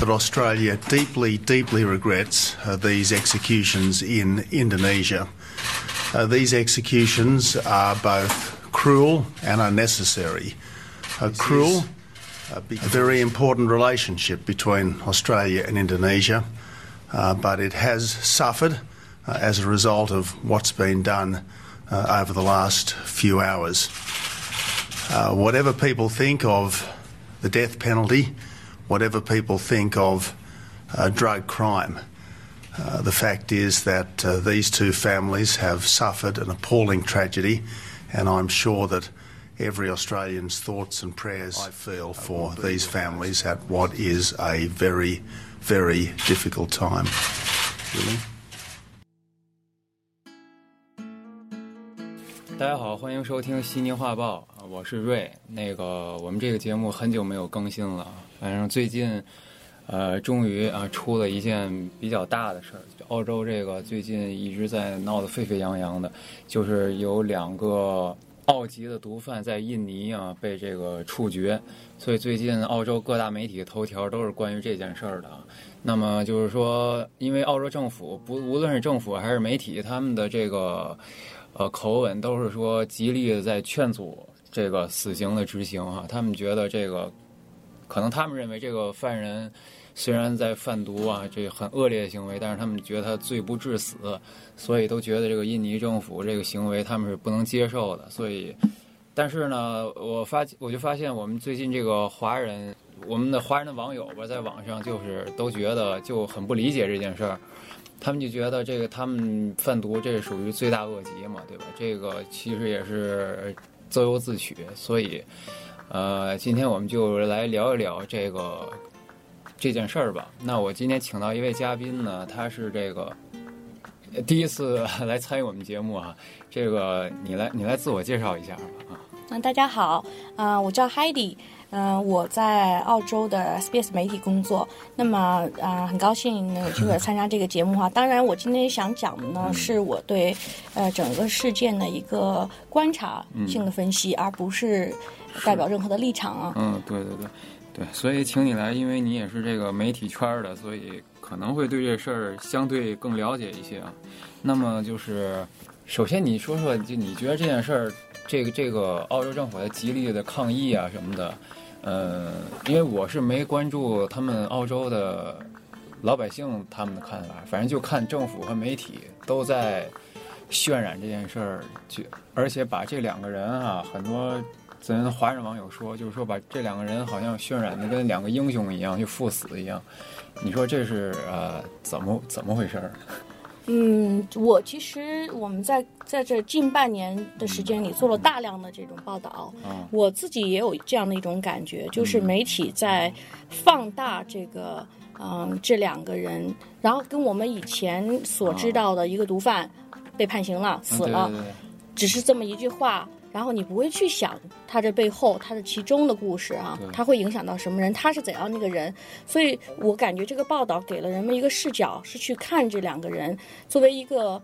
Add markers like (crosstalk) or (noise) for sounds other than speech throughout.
But Australia deeply, deeply regrets uh, these executions in Indonesia. Uh, these executions are both cruel and unnecessary. Uh, cruel, a very important relationship between Australia and Indonesia, uh, but it has suffered uh, as a result of what's been done uh, over the last few hours. Uh, whatever people think of the death penalty, whatever people think of uh, drug crime, uh, the fact is that uh, these two families have suffered an appalling tragedy, and I'm sure that every Australian's thoughts and prayers I feel for these families at what is a very, very difficult time. Really? 大家好，欢迎收听悉尼画报啊，我是瑞。那个，我们这个节目很久没有更新了， 反正最近，呃，终于啊出了一件比较大的事儿。澳洲这个最近一直在闹得沸沸扬扬的，就是有两个澳籍的毒贩在印尼啊被这个处决，所以最近澳洲各大媒体头条都是关于这件事儿的。那么就是说，因为澳洲政府不无论是政府还是媒体，他们的这个。呃，口吻都是说极力的在劝阻这个死刑的执行哈，他们觉得这个可能他们认为这个犯人虽然在贩毒啊，这很恶劣的行为，但是他们觉得他罪不至死，所以都觉得这个印尼政府这个行为他们是不能接受的。所以，但是呢，我发我就发现我们最近这个华人，我们的华人的网友吧，在网上就是都觉得就很不理解这件事儿。他们就觉得这个他们贩毒，这属于罪大恶极嘛，对吧？这个其实也是咎由自取。所以，呃，今天我们就来聊一聊这个这件事儿吧。那我今天请到一位嘉宾呢，他是这个第一次来参与我们节目啊。这个你来，你来自我介绍一下吧啊。嗯，大家好，啊，我叫 Heidi。嗯，我在澳洲的 SBS 媒体工作。那么啊，很高兴能有机会参加这个节目哈。当然，我今天想讲的呢，是我对呃整个事件的一个观察性的分析，而不是代表任何的立场啊。嗯，对对对对，所以请你来，因为你也是这个媒体圈的，所以可能会对这事儿相对更了解一些啊。那么就是，首先你说说，就你觉得这件事儿，这个这个澳洲政府在极力的抗议啊什么的。呃，因为我是没关注他们澳洲的老百姓他们的看法，反正就看政府和媒体都在渲染这件事儿，就而且把这两个人啊，很多咱华人网友说，就是说把这两个人好像渲染的跟两个英雄一样，就赴死一样。你说这是呃怎么怎么回事儿？嗯，我其实我们在在这近半年的时间里做了大量的这种报道，我自己也有这样的一种感觉，就是媒体在放大这个嗯这两个人，然后跟我们以前所知道的一个毒贩被判刑了死了，只是这么一句话。然后你不会去想他这背后他的其中的故事啊，他会影响到什么人，他是怎样那个人，所以我感觉这个报道给了人们一个视角，是去看这两个人作为一个，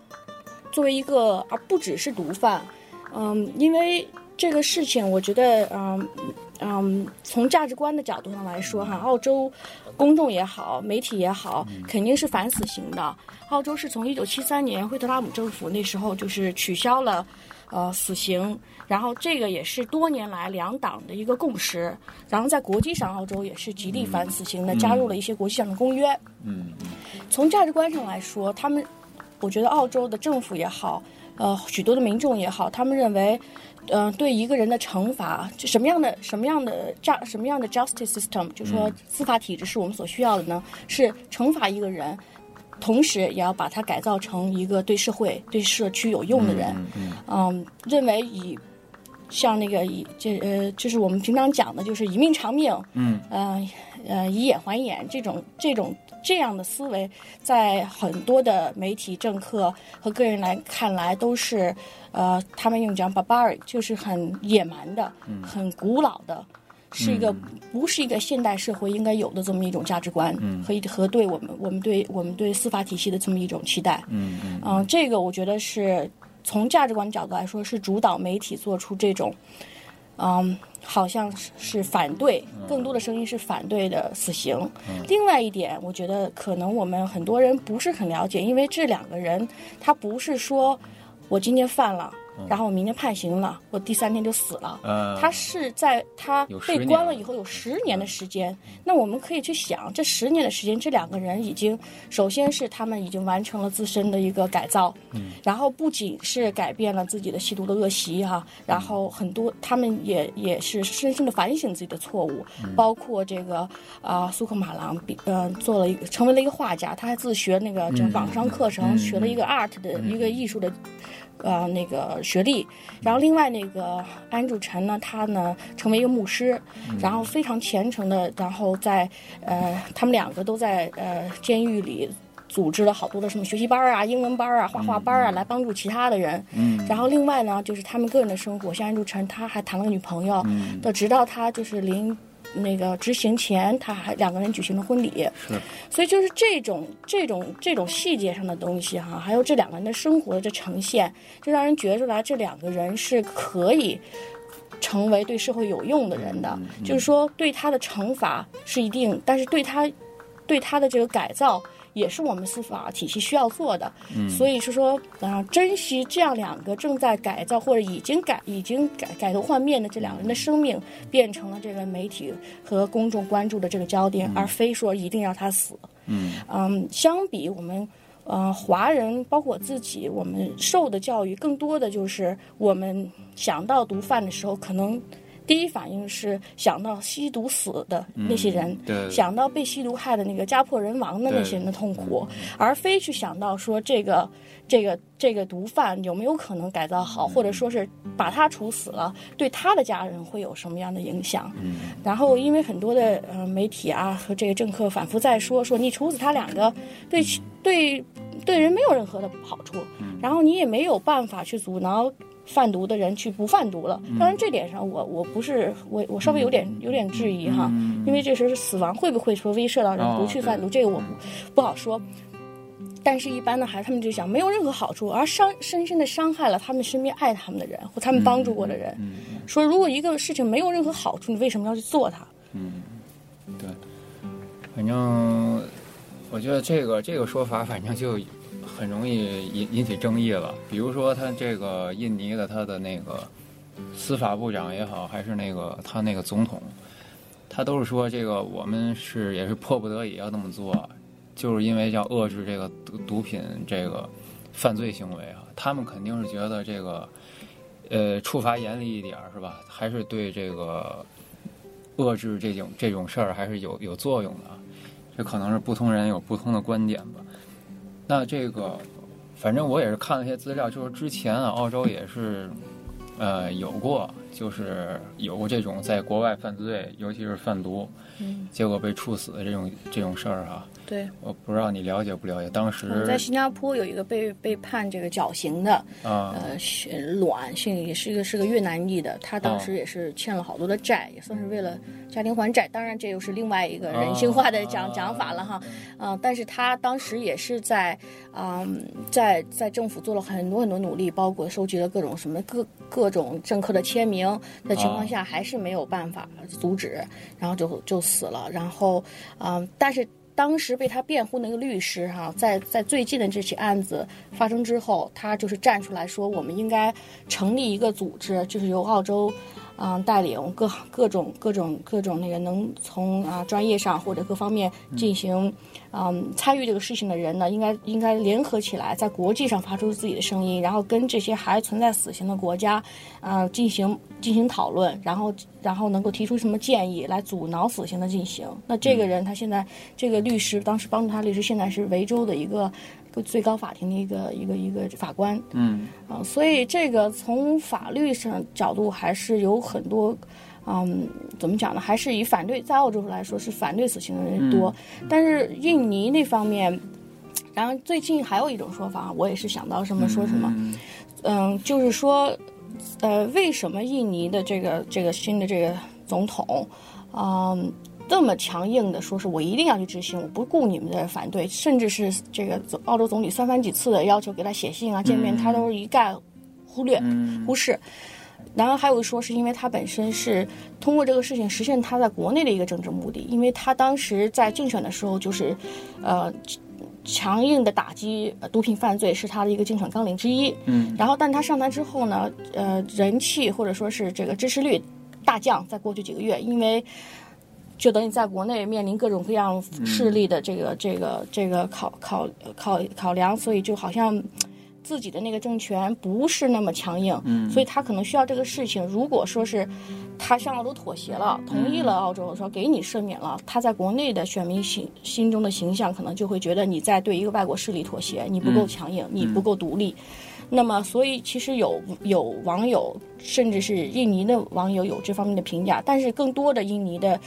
作为一个，而不只是毒贩，嗯，因为这个事情，我觉得，嗯嗯，从价值观的角度上来说，哈，澳洲公众也好，媒体也好，肯定是反死刑的。澳洲是从一九七三年惠特拉姆政府那时候就是取消了。呃，死刑，然后这个也是多年来两党的一个共识，然后在国际上，澳洲也是极力反死刑的，加入了一些国际上的公约。嗯，从价值观上来说，他们，我觉得澳洲的政府也好，呃，许多的民众也好，他们认为，呃，对一个人的惩罚，就什么样的什么样的价什么样的 justice system，就说司法体制是我们所需要的呢？是惩罚一个人。同时，也要把它改造成一个对社会、对社区有用的人。嗯，认为以像那个以这呃，就是我们平常讲的，就是以命偿命。嗯，呃呃，以眼还眼，这种这种这样的思维，在很多的媒体、政客和个人来看来，都是呃，他们用讲 barbaric，就是很野蛮的、很古老的。是一个不是一个现代社会应该有的这么一种价值观，嗯和和对我们我们对我们对司法体系的这么一种期待。嗯嗯，这个我觉得是从价值观角度来说，是主导媒体做出这种嗯，好像是是反对，更多的声音是反对的死刑。另外一点，我觉得可能我们很多人不是很了解，因为这两个人他不是说我今天犯了。然后我明天判刑了，我第三天就死了。他是在他被关了以后有十年的时间。那我们可以去想，这十年的时间，这两个人已经，首先是他们已经完成了自身的一个改造，然后不仅是改变了自己的吸毒的恶习哈，然后很多他们也也是深深的反省自己的错误，包括这个啊苏克马郎比呃做了一个成为了一个画家，他还自学那个这网上课程，学了一个 art 的一个艺术的。呃，那个学历，然后另外那个安主臣呢，他呢成为一个牧师，然后非常虔诚的，然后在呃，他们两个都在呃监狱里组织了好多的什么学习班啊、英文班啊、画画班啊，来帮助其他的人。嗯。然后另外呢，就是他们个人的生活，像安柱臣他还谈了个女朋友，嗯，直到他就是临。那个执行前，他还两个人举行了婚礼，是，所以就是这种这种这种细节上的东西哈，还有这两个人的生活的这呈现，就让人觉出来这两个人是可以成为对社会有用的人的，就是说对他的惩罚是一定，但是对他对他的这个改造。也是我们司法体系需要做的，嗯所以是说，啊，珍惜这样两个正在改造或者已经改、已经改改头换面的这两个人的生命，变成了这个媒体和公众关注的这个焦点，而非说一定要他死。嗯嗯，相比我们，呃，华人包括我自己，我们受的教育更多的就是我们想到毒贩的时候，可能。第一反应是想到吸毒死的那些人，想到被吸毒害的那个家破人亡的那些人的痛苦，而非去想到说这个这个这个毒贩有没有可能改造好，或者说是把他处死了，对他的家人会有什么样的影响？然后因为很多的呃媒体啊和这个政客反复在说说你处死他两个，对对对人没有任何的好处，然后你也没有办法去阻挠。贩毒的人去不贩毒了，当然这点上我我不是我我稍微有点有点质疑哈，因为这时候死亡会不会说威慑到人不去贩毒，这个我不不好说。但是，一般的孩子他们就想没有任何好处，而伤深深的伤害了他们身边爱他们的人或他们帮助过的人。说如果一个事情没有任何好处，你为什么要去做它？嗯，对，反正我觉得这个这个说法，反正就。很容易引引起争议了，比如说他这个印尼的他的那个司法部长也好，还是那个他那个总统，他都是说这个我们是也是迫不得已要那么做，就是因为要遏制这个毒毒品这个犯罪行为啊。他们肯定是觉得这个呃处罚严厉一点是吧？还是对这个遏制这种这种事儿还是有有作用的。这可能是不同人有不同的观点吧。那这个，反正我也是看了一些资料，就是之前啊，澳洲也是，呃，有过，就是有过这种在国外犯罪，尤其是贩毒，结果被处死的这种这种事儿哈。对，我不知道你了解不了解。当时在新加坡有一个被被判这个绞刑的，呃，卵是也是一个是个越南裔的，他当时也是欠了好多的债，也算是为了家庭还债。当然，这又是另外一个人性化的讲讲法了哈。啊，但是他当时也是在啊，在在政府做了很多很多努力，包括收集了各种什么各各种政客的签名的情况下，还是没有办法阻止，然后就就死了。然后啊，但是。当时为他辩护那个律师哈，在在最近的这起案子发生之后，他就是站出来说，我们应该成立一个组织，就是由澳洲。嗯，带领各各种各种各种那个能从啊专业上或者各方面进行嗯参与这个事情的人呢，应该应该联合起来，在国际上发出自己的声音，然后跟这些还存在死刑的国家啊进行进行讨论，然后然后能够提出什么建议来阻挠死刑的进行。那这个人他现在这个律师当时帮助他律师现在是维州的一个。最高法庭的一个一个一个法官，嗯啊，所以这个从法律上角度还是有很多，嗯，怎么讲呢？还是以反对在澳洲来说是反对死刑的人多，但是印尼那方面，然后最近还有一种说法，我也是想到什么说什么，嗯，就是说，呃，为什么印尼的这个这个新的这个总统，嗯。这么强硬的说，是我一定要去执行，我不顾你们的反对，甚至是这个澳洲总理三番几次的要求给他写信啊、见面，他都是一概忽略、忽视。然后还有说是因为他本身是通过这个事情实现他在国内的一个政治目的，因为他当时在竞选的时候就是，呃。强硬的打击毒品犯罪是他的一个竞选纲领之一。嗯，然后，但他上台之后呢，呃，人气或者说是这个支持率大降，在过去几个月，因为就等于在国内面临各种各样势力的这个这个这个考考考考量，所以就好像。自己的那个政权不是那么强硬，嗯，所以他可能需要这个事情。如果说是他向澳洲妥协了，同意了澳洲说给你赦免了，他在国内的选民心心中的形象可能就会觉得你在对一个外国势力妥协，你不够强硬，你不够独立。那么，所以其实有有网友，甚至是印尼的网友有这方面的评价，但是更多的印尼的。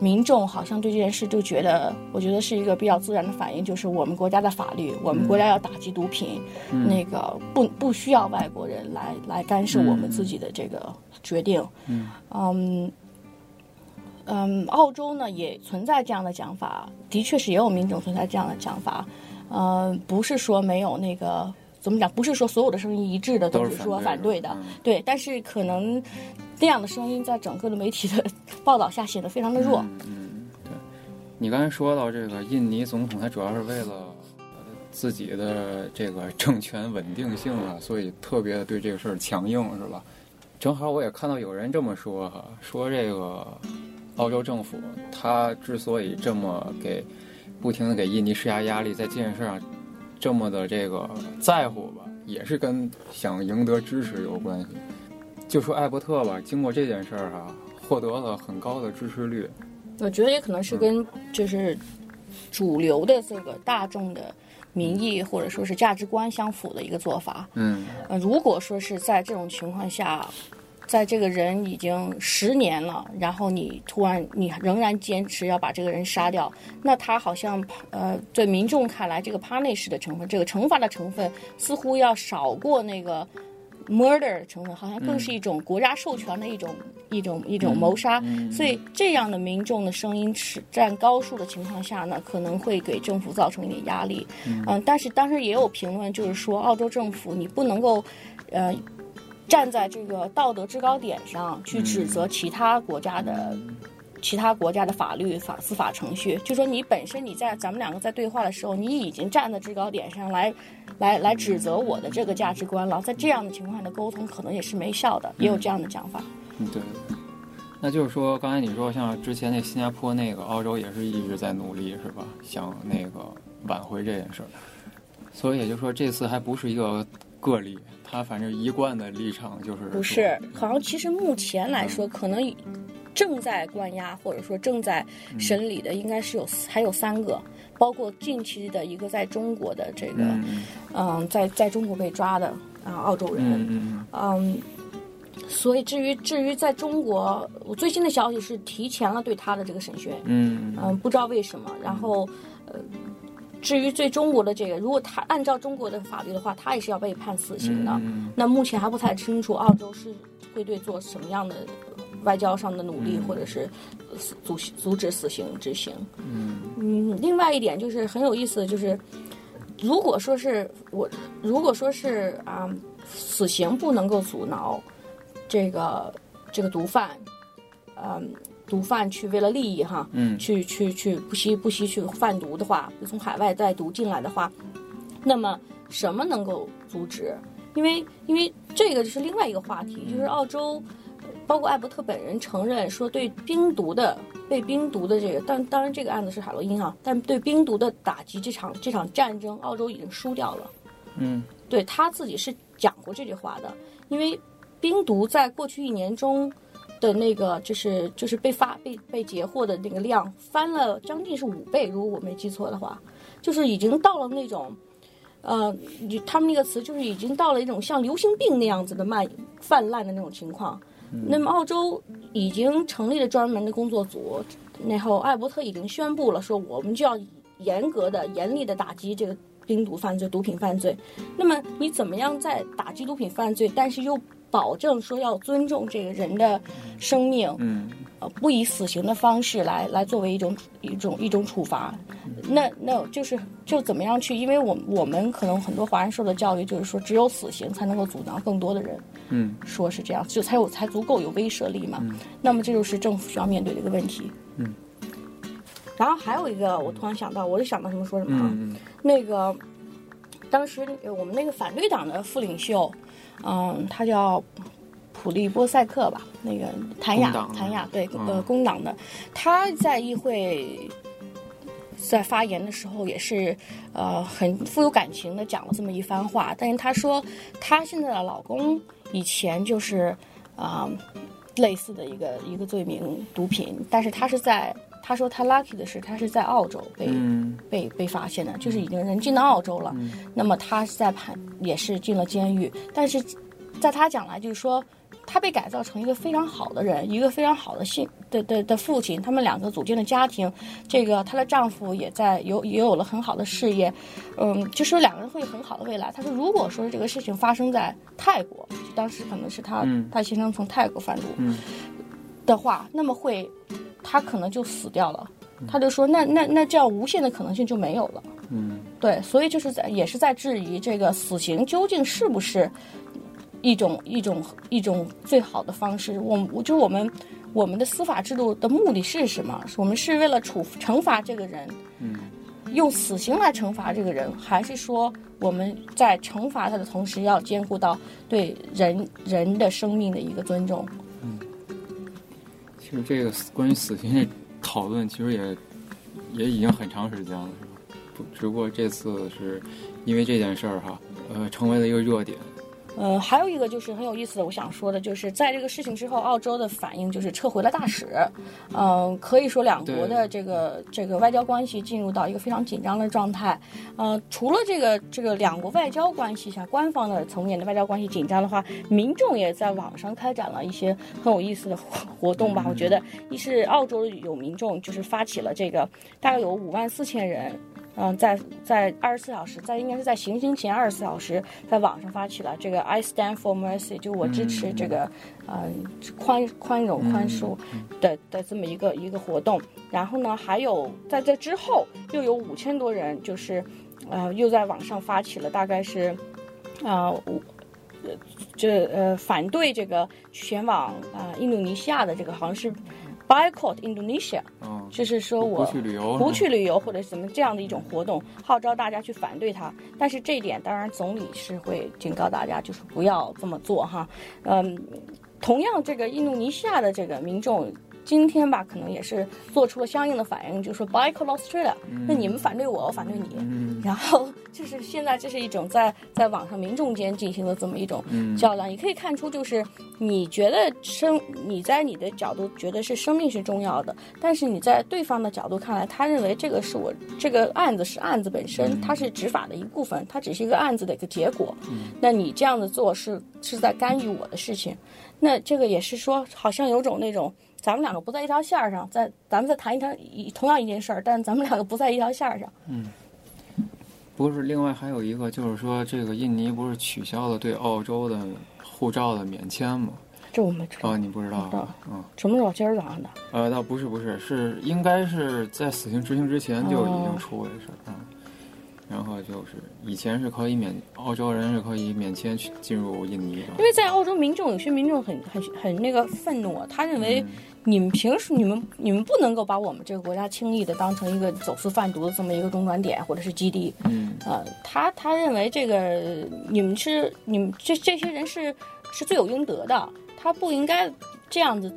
民众好像对这件事就觉得，我觉得是一个比较自然的反应，就是我们国家的法律，我们国家要打击毒品，那个不不需要外国人来来干涉我们自己的这个决定。嗯嗯，澳洲呢也存在这样的讲法，的确是也有民众存在这样的讲法。嗯，不是说没有那个怎么讲，不是说所有的声音一致的都是说反对的，对，但是可能。那样的声音在整个的媒体的 (laughs) 报道下显得非常的弱。嗯，对。你刚才说到这个印尼总统，他主要是为了自己的这个政权稳定性啊，所以特别对这个事儿强硬，是吧？正好我也看到有人这么说哈，说这个澳洲政府他之所以这么给不停的给印尼施加压力，在这件事上这么的这个在乎吧，也是跟想赢得支持有关系。就说艾伯特吧，经过这件事儿哈，获得了很高的支持率。我觉得也可能是跟就是主流的这个大众的民意或者说是价值观相符的一个做法。嗯，呃，如果说是在这种情况下，在这个人已经十年了，然后你突然你仍然坚持要把这个人杀掉，那他好像呃，对民众看来，这个 punish 的成分，这个惩罚的成分似乎要少过那个。murder 成分好像更是一种国家授权的一种一种一种谋杀，所以这样的民众的声音是占高数的情况下呢，可能会给政府造成一点压力。嗯，但是当时也有评论，就是说澳洲政府你不能够，呃，站在这个道德制高点上去指责其他国家的。其他国家的法律法司法程序，就说你本身你在咱们两个在对话的时候，你已经站在制高点上来，来来指责我的这个价值观了。在这样的情况下的沟通，可能也是没效的，也有这样的讲法。嗯，对。那就是说，刚才你说像之前那新加坡那个，澳洲也是一直在努力，是吧？想那个挽回这件事儿。所以也就是说，这次还不是一个个例，他反正一贯的立场就是不是。好像其实目前来说，可能。正在关押或者说正在审理的应该是有还有三个，包括近期的一个在中国的这个，嗯，在在中国被抓的啊澳洲人，嗯，所以至于至于在中国，我最新的消息是提前了对他的这个审讯，嗯嗯，不知道为什么。然后呃，至于对中国的这个，如果他按照中国的法律的话，他也是要被判死刑的。那目前还不太清楚澳洲是会对做什么样的。外交上的努力，或者是阻阻止死刑执行。嗯嗯，另外一点就是很有意思，就是如果说是我，如果说是啊，死刑不能够阻挠这个这个毒贩，嗯，毒贩去为了利益哈，嗯，去去去不惜不惜去贩毒的话，从海外带毒进来的话，那么什么能够阻止？因为因为这个就是另外一个话题，就是澳洲。包括艾伯特本人承认说，对冰毒的被冰毒的这个，但当然这个案子是海洛因啊，但对冰毒的打击这场这场战争，澳洲已经输掉了。嗯，对他自己是讲过这句话的，因为冰毒在过去一年中的那个就是就是被发被被截获的那个量翻了将近是五倍，如果我没记错的话，就是已经到了那种，呃，他们那个词就是已经到了一种像流行病那样子的蔓泛滥的那种情况。那么，澳洲已经成立了专门的工作组，然后艾伯特已经宣布了，说我们就要严格的、严厉的打击这个冰毒犯罪、毒品犯罪。那么，你怎么样在打击毒品犯罪，但是又保证说要尊重这个人的生命？嗯，呃不以死刑的方式来来作为一种一种一种处罚。那那就是就怎么样去？因为我我们可能很多华人受的教育就是说，只有死刑才能够阻挠更多的人。嗯，说是这样，就才有才足够有威慑力嘛。嗯那么这就是政府需要面对的一个问题。嗯。然后还有一个，我突然想到，我就想到什么说什么啊。嗯那个当时呃我们那个反对党的副领袖，嗯，他叫普利波塞克吧，那个谭雅谭雅对，嗯呃，工党的，他在议会。在发言的时候也是，呃，很富有感情的讲了这么一番话。但是她说，她现在的老公以前就是，啊、类似的一个一个罪名毒品，但是他是在，她说他 lucky 的是，他是在澳洲被、嗯。被被发现的，就是已经人进到澳洲了。那么他是在判也是进了监狱，但是在他讲来就是说，他被改造成一个非常好的人，一个非常好的性的的的父亲，他们两个组建了家庭，这个她的丈夫也在有也有了很好的事业，嗯，就说两个人会有很好的未来。他说，如果说这个事情发生在泰国，就当时可能是他、嗯。他先生从泰国贩毒，嗯的话，那么会他可能就死掉了。他就说，那那那这样无限的可能性就没有了。嗯对，所以就是在也是在质疑这个死刑究竟是不是一种一种一种最好的方式。我我就是我们我们的司法制度的目的是什么？我们是为了处惩罚这个人，嗯用死刑来惩罚这个人，还是说我们在惩罚他的同时要兼顾到对人人的生命的一个尊重？其实这个关于死刑这讨论，其实也也已经很长时间了，是吧？只不过这次是因为这件事儿哈，呃，成为了一个热点。呃，还有一个就是很有意思的，我想说的就是，在这个事情之后，澳洲的反应就是撤回了大使。嗯、可以说两国的这个这个外交关系进入到一个非常紧张的状态。呃，除了这个这个两国外交关系下官方的层面的外交关系紧张的话，民众也在网上开展了一些很有意思的活活动吧。我觉得，一是澳洲有民众就是发起了这个，大概有五万四千人。嗯，在在二十四小时，在应该是在行刑前二十四小时，在网上发起了这个 I stand for mercy，就我支持这个，嗯、宽宽容宽恕的的这么一个一个活动。然后呢，还有在这之后又有五千多人，就是，呃，又在网上发起了大概是，啊、这呃反对这个前往啊、印度尼西亚的这个好像是 boycott Indonesia，嗯，就是说我不去旅游，不去旅游或者什么这样的一种活动，号召大家去反对它。但是这一点，当然总理是会警告大家，就是不要这么做哈。嗯，同样，这个印度尼西亚的这个民众。今天吧，可能也是做出了相应的反应，就是说 “boycott Australia”，、那你们反对我，我反对你。嗯然后就是现在这是一种在在网上民众间进行的这么一种嗯较量，你可以看出，就是你觉得生你在你的角度觉得是生命是重要的，但是你在对方的角度看来，他认为这个是我这个案子是案子本身，它是执法的一部分，它只是一个案子的一个结果。那你这样子做是是在干预我的事情，那这个也是说，好像有种那种。咱们两个不在一条线儿上，在咱们再谈一谈一同样一件事儿，但咱们两个不在一条线儿上。不是，另外还有一个就是说，这个印尼不是取消了对澳洲的护照的免签吗？这我没知道，哦，你不知道啊？嗯，什么时候今儿早上的？呃，倒不是，不是，是应该是在死刑执行之前就已哦经出过这事儿啊。嗯然后就是以前是可以免，澳洲人是可以免签去进入印尼的因。为在澳洲，民众有些民众很很很那个愤怒啊，他认为你们平时你们你们不能够把我们这个国家轻易的当成一个走私贩毒的这么一个中转点或者是基地，嗯。呃，他他认为这个你们是你们这这些人是是罪有应得的，他不应该这样子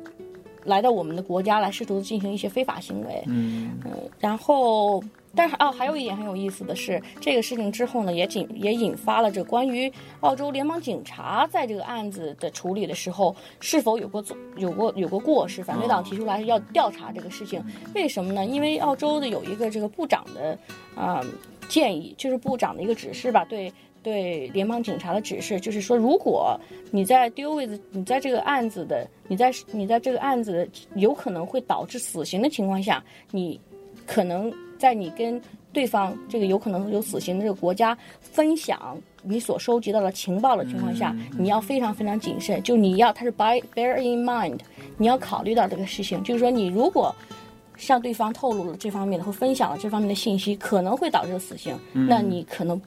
来到我们的国家来试图进行一些非法行为，嗯。然后，但是哦，还有一点很有意思的是，这个事情之后呢，也引也引发了这关于澳洲联邦警察在这个案子的处理的时候是否有过做有过有过过失。反对党提出来要调查这个事情，为什么呢？因为澳洲的有一个这个部长的啊、建议，就是部长的一个指示吧，对。对联邦警察的指示，就是说，如果你在 deal with 你在这个案子的，你在你在这个案子有可能会导致死刑的情况下，你可能在你跟对方这个有可能有死刑的这个国家分享你所收集到的情报的情况下，你要非常非常谨慎。就你要，它是 by bear in mind，你要考虑到这个事情，就是说你如果向对方透露了这方面的或分享了这方面的信息，可能会导致死刑，那你可能。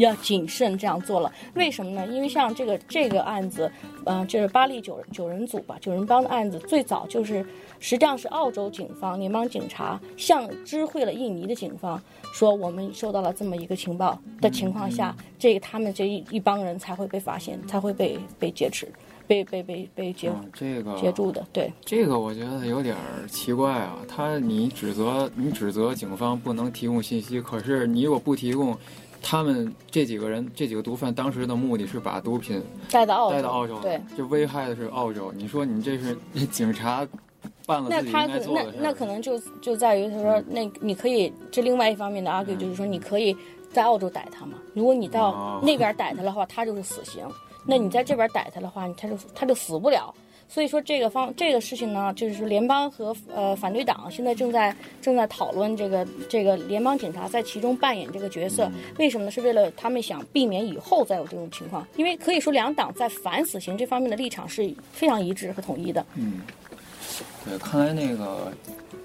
要谨慎这样做了，为什么呢？因为像这个这个案子，嗯，就是巴黎九九人组吧，九人帮的案子，最早就是实际上是澳洲警方联邦警察向知会了印尼的警方，说我们收到了这么一个情报的情况下，这个他们这一一帮人才会被发现，才会被被劫持，被被被被劫这个截住的。对，这个我觉得有点奇怪啊，他你指责你指责警方不能提供信息，可是你如果不提供。他们这几个人，这几个毒贩当时的目的是把毒品带到澳带到澳洲，对，就危害的是澳洲。你说你这是 (laughs) 警察办了自己应该做的那那可能就就在于他说，那你可以这另外一方面的 argue 就是说，你可以在澳洲逮他嘛。如果你到那边逮他的话，他就是死刑。那你在这边逮他的话，他就他就死不了。所以说这个方这个事情呢，就是联邦和呃反对党现在正在正在讨论这个这个联邦警察在其中扮演这个角色，为什么呢？是为了他们想避免以后再有这种情况，因为可以说两党在反死刑这方面的立场是非常一致和统一的。嗯，对，看来那个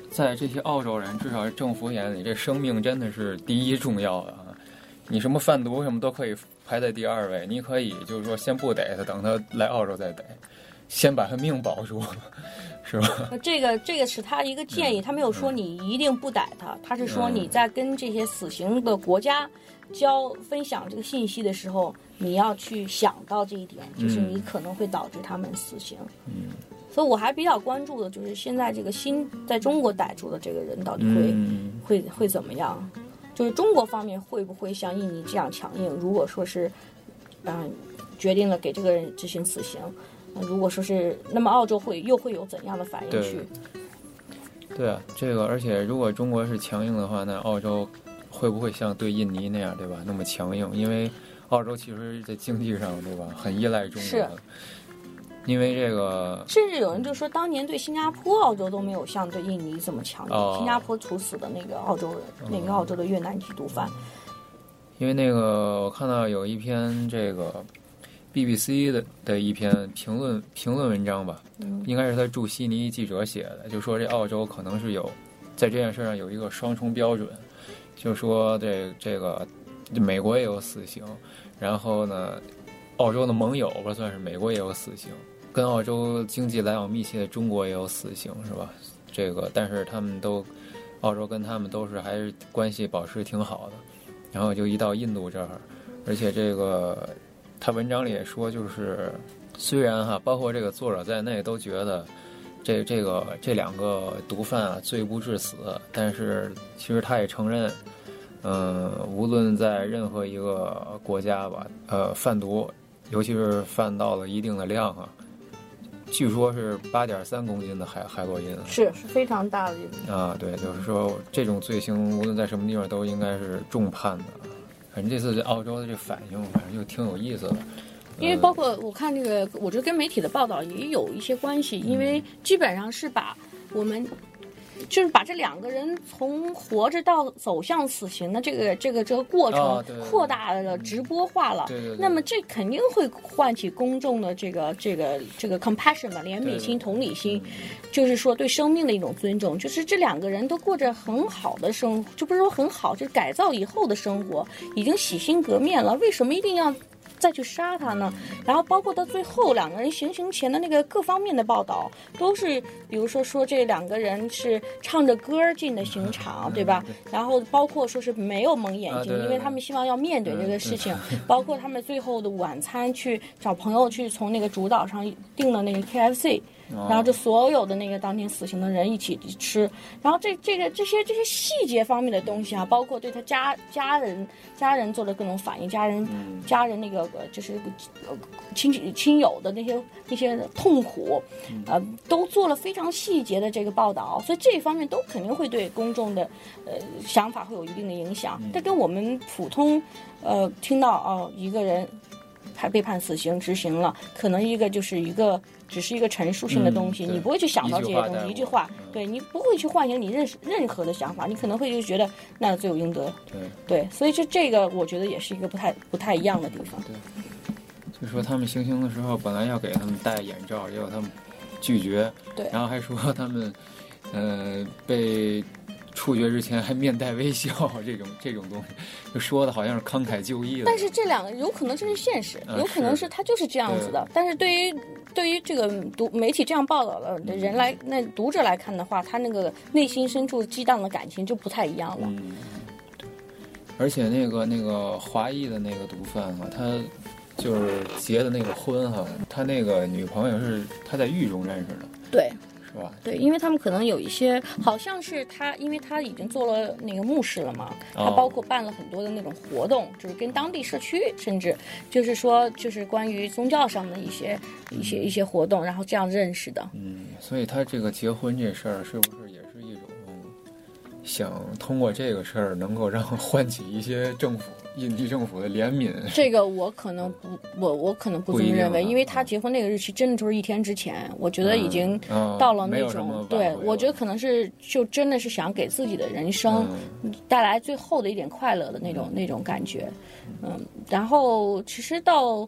在这些澳洲人，至少政府眼里，这生命真的是第一重要的啊！你什么贩毒什么都可以排在第二位，你可以就是说先不逮他，等他来澳洲再逮。先把他命保住，(laughs) 是吧？这个这个是他一个建议，他没有说你一定不逮他，他是说你在跟这些死刑的国家交分享这个信息的时候，你要去想到这一点，就是你可能会导致他们死刑。嗯，所以我还比较关注的就是现在这个新在中国逮住的这个人到底会会会怎么样？就是中国方面会不会像印尼这样强硬？如果说是嗯决定了给这个人执行死刑。如果说是，那么澳洲会又会有怎样的反应去？对啊，这个而且如果中国是强硬的话，那澳洲会不会像对印尼那样，对吧？那么强硬？因为澳洲其实，在经济上，对吧，很依赖中国。是。因为这个，甚至有人就说，当年对新加坡、澳洲都没有像对印尼这么强硬。新加坡处死的那个澳洲人，那个澳洲的越南籍毒贩。因为那个，我看到有一篇这个。BBC 的的一篇评论评论文章吧，应该是他驻悉尼记者写的，就说这澳洲可能是有在这件事上有一个双重标准，就说这这个美国也有死刑，然后呢，澳洲的盟友吧算是美国也有死刑，跟澳洲经济来往密切的中国也有死刑，是吧？这个但是他们都澳洲跟他们都是还是关系保持挺好的，然后就一到印度这儿，而且这个。他文章里也说，就是虽然哈，包括这个作者在内都觉得这这个这两个毒贩啊罪不至死，但是其实他也承认，嗯，无论在任何一个国家吧，呃，贩毒，尤其是贩到了一定的量啊，据说是八点三公斤的海海洛因，是是非常大的啊，对，就是说这种罪行无论在什么地方都应该是重判的。反正这次澳洲的这反应，反正就挺有意思的。因为包括我看这个，我觉得跟媒体的报道也有一些关系，因为基本上是把我们。就是把这两个人从活着到走向死刑的这个这个这个过程扩大了直播化了，那么这肯定会唤起公众的这个这个这个 compassion 吧，怜悯心、同理心，就是说对生命的一种尊重。就是这两个人都过着很好的生，就不是说很好，就是改造以后的生活，已经洗心革面了，为什么一定要？再去杀他呢？然后包括到最后两个人行刑前的那个各方面的报道，都是比如说说这两个人是唱着歌进的刑场，对吧？然后包括说是没有蒙眼睛，因为他们希望要面对这个事情。(laughs) 包括他们最后的晚餐去找朋友去从那个主岛上订了那个 KFC。然后这所有的那个当天死刑的人一起吃，然后这这个这些这些细节方面的东西啊，包括对他家家人家人做的各种反应，家人家人那个就是亲戚亲友的那些那些痛苦，呃，都做了非常细节的这个报道，所以这一方面都肯定会对公众的呃想法会有一定的影响。这跟我们普通呃听到哦一个人。判被判死刑执行了，可能一个就是一个只是一个陈述性的东西，你不会去想到这些东西。一句话，对你不会去唤醒你任任何的想法，你可能会就觉得那罪有应得。对对，所以这这个，我觉得也是一个不太不太一样的地方。对，就说他们行刑的时候，本来要给他们戴眼罩，结果他们拒绝，对，然后还说他们呃被。处决之前还面带微笑，(laughs) 这种这种东西，就说的好像是慷慨就义了。但是这两个有可能这是现实，有可能是他就是这样子的。但是对于对于这个读媒体这样报道的人来，那读者来看的话，他那个内心深处激荡的感情就不太一样了。嗯，而且那个那个华裔的那个毒贩啊，他就是结的那个婚哈，他那个女朋友是他在狱中认识的。对。对，因为他们可能有一些，好像是他，因为他已经做了那个牧师了嘛，他包括办了很多的那种活动，就是跟当地社区，甚至就是说，就是关于宗教上的一些一些一些活动，然后这样认识的。嗯，所以他这个结婚这事儿，是不是也是一种想通过这个事儿能够让唤起一些政府？印地政府的怜悯，这个我可能不，我我可能不这么认为，因为他结婚那个日期真的就是一天之前，我觉得已经到了那种，对我觉得可能是就真的是想给自己的人生带来最后的一点快乐的那种那种感觉，嗯，然后其实到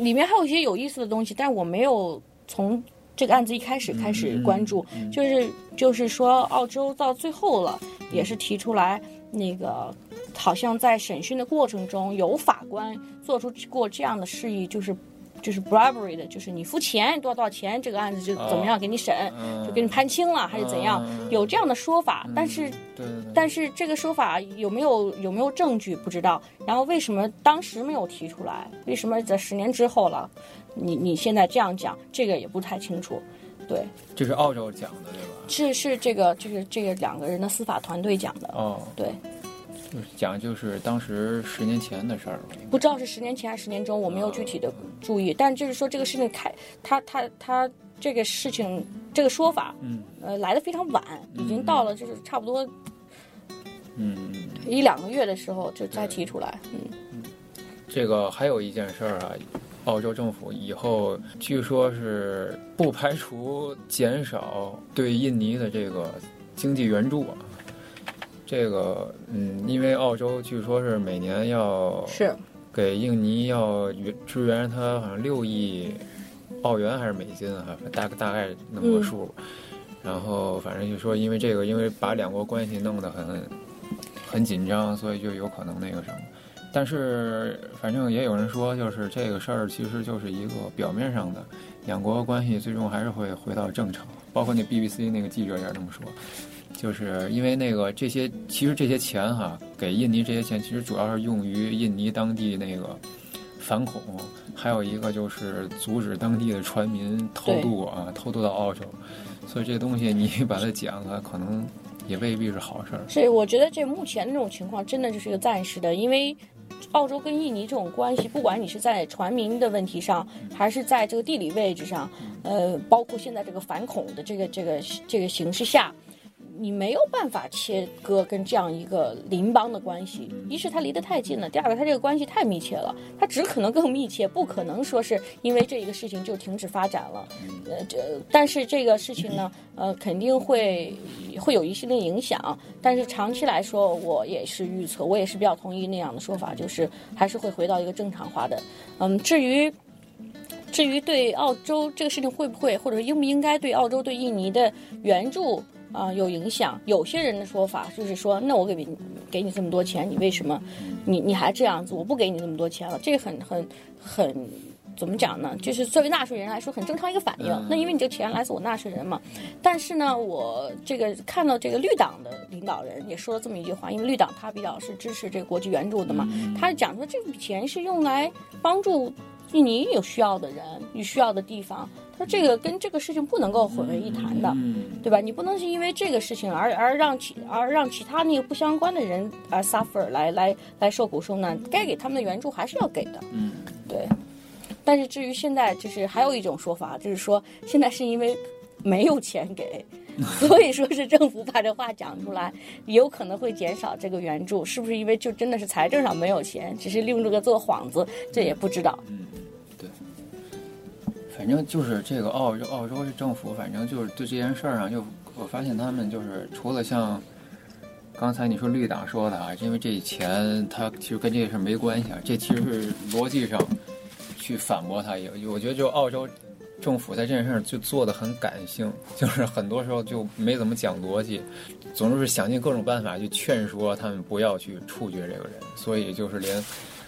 里面还有一些有意思的东西，但我没有从这个案子一开始开始关注，就是就是说澳洲到最后了，也是提出来那个。好像在审讯的过程中，有法官做出过这样的示意，就是，就是 bribery 的，就是你付钱多少多少钱，这个案子就怎么样给你审，就给你判轻了，还是怎样？有这样的说法，但是，但是这个说法有没有有没有证据不知道。然后为什么当时没有提出来？为什么在十年之后了，你你现在这样讲，这个也不太清楚。对，这是澳洲讲的对吧？是是这个就是这个两个人的司法团队讲的。哦，对。就是讲就是当时十年前的事儿，不知道是十年前还是十年中，我没有具体的注意。但就是说这个事情开，他他他这个事情这个说法，嗯，呃，来的非常晚，已经到了就是差不多，嗯，一两个月的时候就再提出来，嗯。这个还有一件事儿啊，澳洲政府以后据说是不排除减少对印尼的这个经济援助啊。这个，嗯，因为澳洲据说是每年要是给印尼要支援他好像六亿澳元还是美金啊，大大概那么个数。然后反正就说因为这个，因为把两国关系弄得很很紧张，所以就有可能那个什么。但是反正也有人说，就是这个事儿其实就是一个表面上的，两国关系最终还是会回到正常。包括那 BBC 那个记者也这么说。就是因为那个这些，其实这些钱哈，给印尼这些钱，其实主要是用于印尼当地那个反恐，还有一个就是阻止当地的船民偷渡啊，偷渡到澳洲。所以这东西你把它讲了，可能也未必是好事儿。所以我觉得这目前这种情况真的就是一个暂时的，因为澳洲跟印尼这种关系，不管你是在船民的问题上，还是在这个地理位置上，呃，包括现在这个反恐的这个这个这个形势下。你没有办法切割跟这样一个邻邦的关系，一是它离得太近了，第二个它这个关系太密切了，它只可能更密切，不可能说是因为这一个事情就停止发展了。呃，这但是这个事情呢，呃，肯定会会有一些的影响，但是长期来说，我也是预测，我也是比较同意那样的说法，就是还是会回到一个正常化的。嗯，至于至于对澳洲这个事情会不会或者应不应该对澳洲对印尼的援助？啊，有影响。有些人的说法就是说，那我给你给你这么多钱，你为什么，你你还这样子？我不给你这么多钱了，这个很很很，怎么讲呢？就是作为纳税人来说，很正常一个反应。那因为你这钱来自我纳税人嘛。但是呢，我这个看到这个绿党的领导人也说了这么一句话，因为绿党他比较是支持这个国际援助的嘛，他讲说这笔钱是用来帮助印尼有需要的人、有需要的地方。他这个跟这个事情不能够混为一谈的，对吧？你不能是因为这个事情而而让其而让其他那个不相关的人而 suffer 来来来受苦受难，该给他们的援助还是要给的。嗯，对。但是至于现在，就是还有一种说法，就是说现在是因为没有钱给，(laughs) 所以说是政府把这话讲出来，有可能会减少这个援助，是不是因为就真的是财政上没有钱，只是利用这个做幌子，这也不知道。嗯。对反正就是这个澳洲，澳洲政府，反正就是对这件事儿上，就我发现他们就是除了像刚才你说绿党说的啊，因为这钱他其实跟这个事儿没关系啊，这其实是逻辑上去反驳他。也我觉得就澳洲政府在这件事上就做的很感性，(laughs) 就是很多时候就没怎么讲逻辑，总是是想尽各种办法去劝说他们不要去处决这个人，所以就是连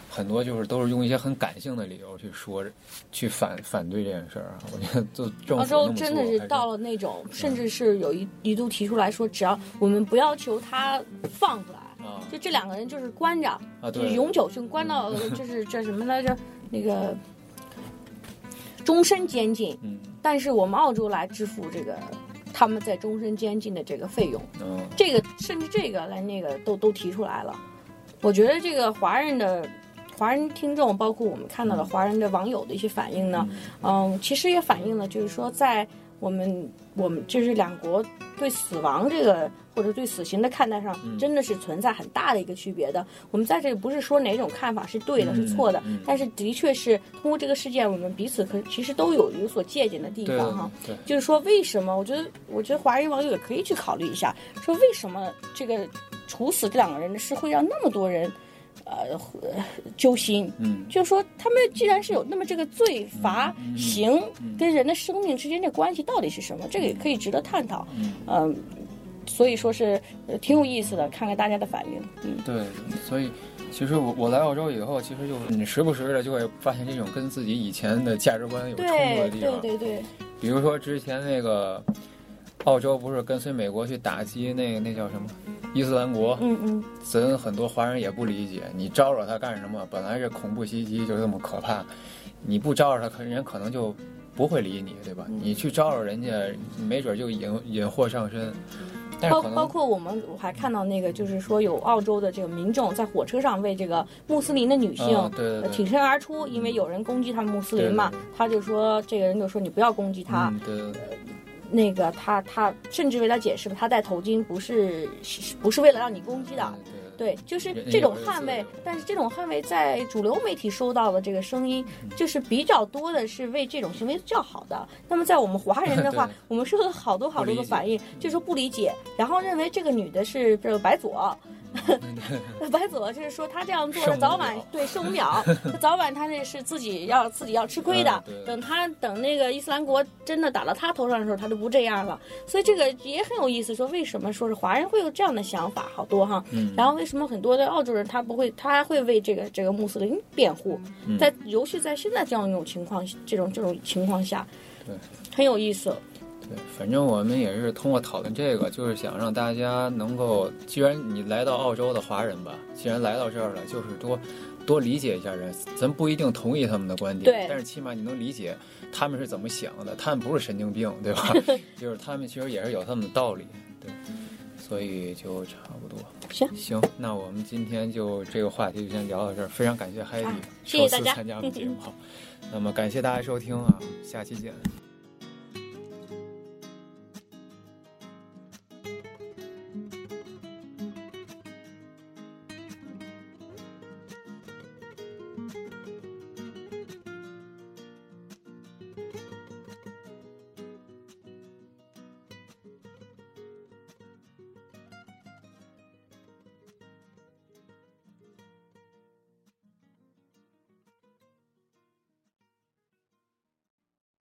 很多就是都是用一些很感性的理由去说，去反反对这件事儿啊。我觉得就政府澳洲真的是到了那种，甚至是有一一度提出来说，只要我们不要求他放出来，就这两个人就是关着，就是永久性关到，(laughs) 就是这什么来着，那个。终身监禁，嗯，但是我们澳洲来支付这个他们在终身监禁的这个费用，嗯，这个甚至这个来那个都都提出来了。我觉得这个华人的华人听众，包括我们看到的华人的网友的一些反应呢，嗯，其实也反映了就是说在我们我们就是两国对死亡这个。或者对死刑的看待上，真的是存在很大的一个区别的。我们在这里不是说哪种看法是对的，是错的，但是的确是通过这个事件，我们彼此可其实都有有所借鉴的地方哈。就是说，为什么？我觉得，我觉得华人网友也可以去考虑一下，说为什么这个处死这两个人的事会让那么多人呃揪心？嗯，就是说，他们既然是有那么这个罪罚刑跟人的生命之间的关系到底是什么？这个也可以值得探讨。嗯。所以说是挺有意思的，看看大家的反应。嗯，对，所以其实我我来澳洲以后，其实就你时不时的就会发现这种跟自己以前的价值观有冲突的地方。对对对。比如说之前那个澳洲不是跟随美国去打击那个那叫什么伊斯兰国？嗯嗯。咱很多华人也不理解，你招惹他干什么？本来这恐怖袭击就这么可怕，你不招惹他，可人可能就不会理你，对吧？你去招惹人家，没准就引引祸上身。包包括我们，我还看到那个，就是说有澳洲的这个民众在火车上为这个穆斯林的女性挺身而出，因为有人攻击他们穆斯林嘛，他就说这个人就说你不要攻击他，那个他他甚至为他解释了，他戴头巾不是不是为了让你攻击的。对，就是这种捍卫，但是这种捍卫在主流媒体收到的这个声音，就是比较多的是为这种行为叫好的。那么在我们华人的话，(laughs) 我们收到好多好多的反应，就是说不理解，然后认为这个女的是这个白左。(laughs) 白左就是说他这样做早晚对受不了，他，(laughs) 早晚他那是自己要自己要吃亏的。等他等那个伊斯兰国真的打到他头上的时候，他就不这样了。所以这个也很有意思，说为什么说是华人会有这样的想法，好多哈。然后为什么很多的澳洲人他不会，他会为这个这个穆斯林辩护？在尤其在现在这样一种情况，这种这种情况下，对，很有意思。对，反正我们也是通过讨论这个，就是想让大家能够，既然你来到澳洲的华人吧，既然来到这儿了，就是多多理解一下人。咱不一定同意他们的观点，但是起码你能理解他们是怎么想的。他们不是神经病，对吧？(laughs) 就是他们其实也是有他们的道理，对。所以就差不多。行行，那我们今天就这个话题就先聊到这儿。非常感谢海底，谢谢大家参加我们节目。(laughs) 好，那么感谢大家收听啊，下期见。